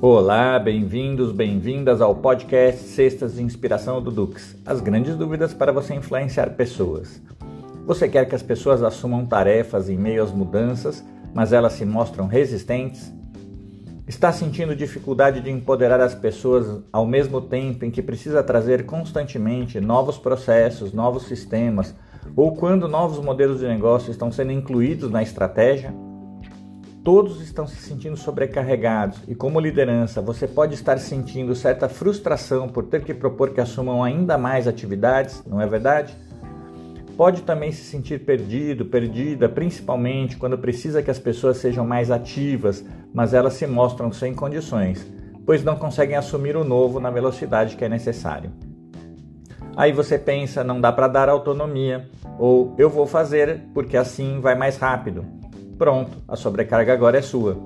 Olá, bem-vindos, bem-vindas ao podcast Cestas de Inspiração do Dux. As grandes dúvidas para você influenciar pessoas. Você quer que as pessoas assumam tarefas em meio às mudanças, mas elas se mostram resistentes? Está sentindo dificuldade de empoderar as pessoas ao mesmo tempo em que precisa trazer constantemente novos processos, novos sistemas, ou quando novos modelos de negócio estão sendo incluídos na estratégia? Todos estão se sentindo sobrecarregados e, como liderança, você pode estar sentindo certa frustração por ter que propor que assumam ainda mais atividades, não é verdade? Pode também se sentir perdido, perdida, principalmente quando precisa que as pessoas sejam mais ativas, mas elas se mostram sem condições, pois não conseguem assumir o novo na velocidade que é necessário. Aí você pensa, não dá para dar autonomia, ou eu vou fazer porque assim vai mais rápido. Pronto, a sobrecarga agora é sua.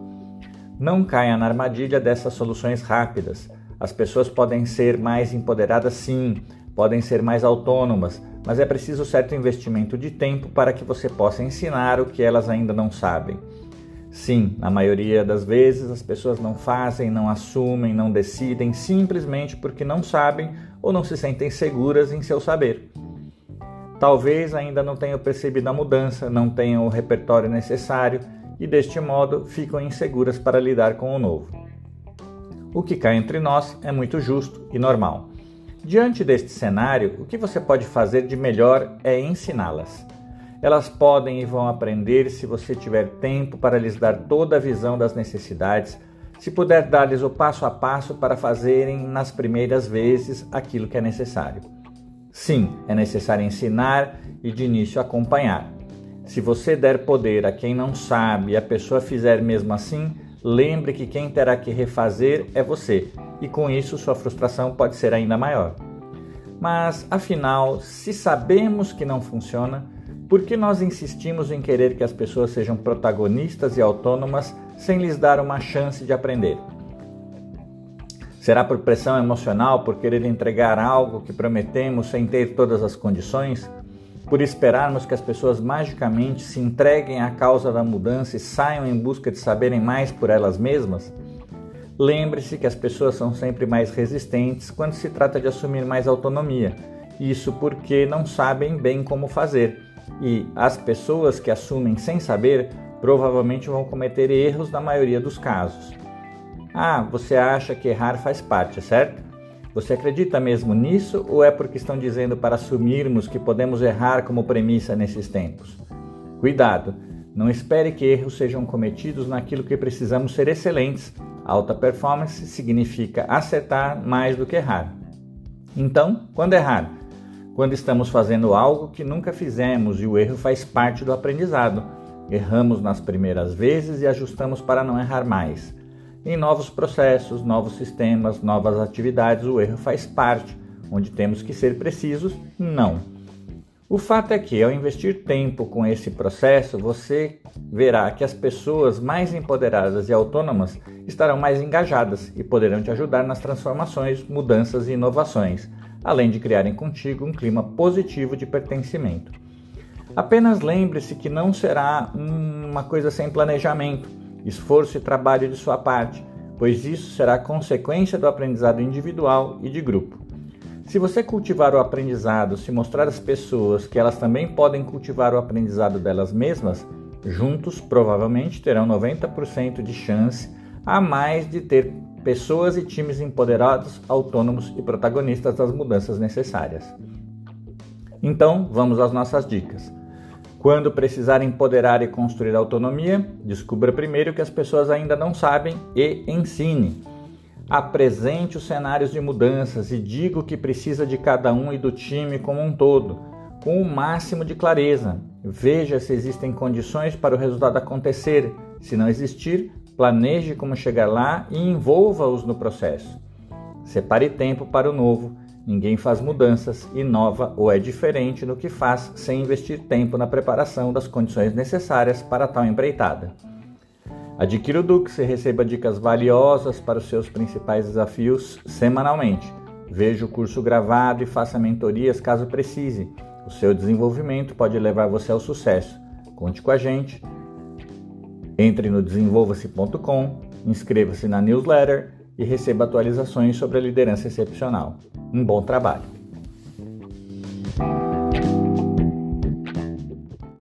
Não caia na armadilha dessas soluções rápidas. As pessoas podem ser mais empoderadas, sim, podem ser mais autônomas, mas é preciso certo investimento de tempo para que você possa ensinar o que elas ainda não sabem. Sim, na maioria das vezes as pessoas não fazem, não assumem, não decidem simplesmente porque não sabem ou não se sentem seguras em seu saber. Talvez ainda não tenham percebido a mudança, não tenham o repertório necessário e deste modo ficam inseguras para lidar com o novo. O que cai entre nós é muito justo e normal. Diante deste cenário, o que você pode fazer de melhor é ensiná-las. Elas podem e vão aprender se você tiver tempo para lhes dar toda a visão das necessidades, se puder dar-lhes o passo a passo para fazerem nas primeiras vezes aquilo que é necessário. Sim, é necessário ensinar e de início acompanhar. Se você der poder a quem não sabe e a pessoa fizer mesmo assim, lembre que quem terá que refazer é você e com isso sua frustração pode ser ainda maior. Mas, afinal, se sabemos que não funciona, por que nós insistimos em querer que as pessoas sejam protagonistas e autônomas sem lhes dar uma chance de aprender? Será por pressão emocional, por querer entregar algo que prometemos sem ter todas as condições? Por esperarmos que as pessoas magicamente se entreguem à causa da mudança e saiam em busca de saberem mais por elas mesmas? Lembre-se que as pessoas são sempre mais resistentes quando se trata de assumir mais autonomia. Isso porque não sabem bem como fazer. E as pessoas que assumem sem saber provavelmente vão cometer erros na maioria dos casos. Ah, você acha que errar faz parte, certo? Você acredita mesmo nisso ou é porque estão dizendo para assumirmos que podemos errar como premissa nesses tempos? Cuidado, não espere que erros sejam cometidos naquilo que precisamos ser excelentes Alta performance significa acertar mais do que errar. Então, quando errar? Quando estamos fazendo algo que nunca fizemos e o erro faz parte do aprendizado. Erramos nas primeiras vezes e ajustamos para não errar mais. Em novos processos, novos sistemas, novas atividades, o erro faz parte. Onde temos que ser precisos, não. O fato é que, ao investir tempo com esse processo, você verá que as pessoas mais empoderadas e autônomas estarão mais engajadas e poderão te ajudar nas transformações, mudanças e inovações, além de criarem contigo um clima positivo de pertencimento. Apenas lembre-se que não será uma coisa sem planejamento, esforço e trabalho de sua parte, pois isso será consequência do aprendizado individual e de grupo. Se você cultivar o aprendizado, se mostrar às pessoas que elas também podem cultivar o aprendizado delas mesmas, juntos provavelmente terão 90% de chance a mais de ter pessoas e times empoderados, autônomos e protagonistas das mudanças necessárias. Então, vamos às nossas dicas. Quando precisar empoderar e construir autonomia, descubra primeiro o que as pessoas ainda não sabem e ensine. Apresente os cenários de mudanças e diga o que precisa de cada um e do time como um todo, com o máximo de clareza. Veja se existem condições para o resultado acontecer. Se não existir, planeje como chegar lá e envolva-os no processo. Separe tempo para o novo. Ninguém faz mudanças, inova ou é diferente no que faz sem investir tempo na preparação das condições necessárias para tal empreitada. Adquira o Dux e receba dicas valiosas para os seus principais desafios semanalmente. Veja o curso gravado e faça mentorias caso precise. O seu desenvolvimento pode levar você ao sucesso. Conte com a gente. Entre no desenvolva-se.com, inscreva-se na newsletter e receba atualizações sobre a liderança excepcional. Um bom trabalho!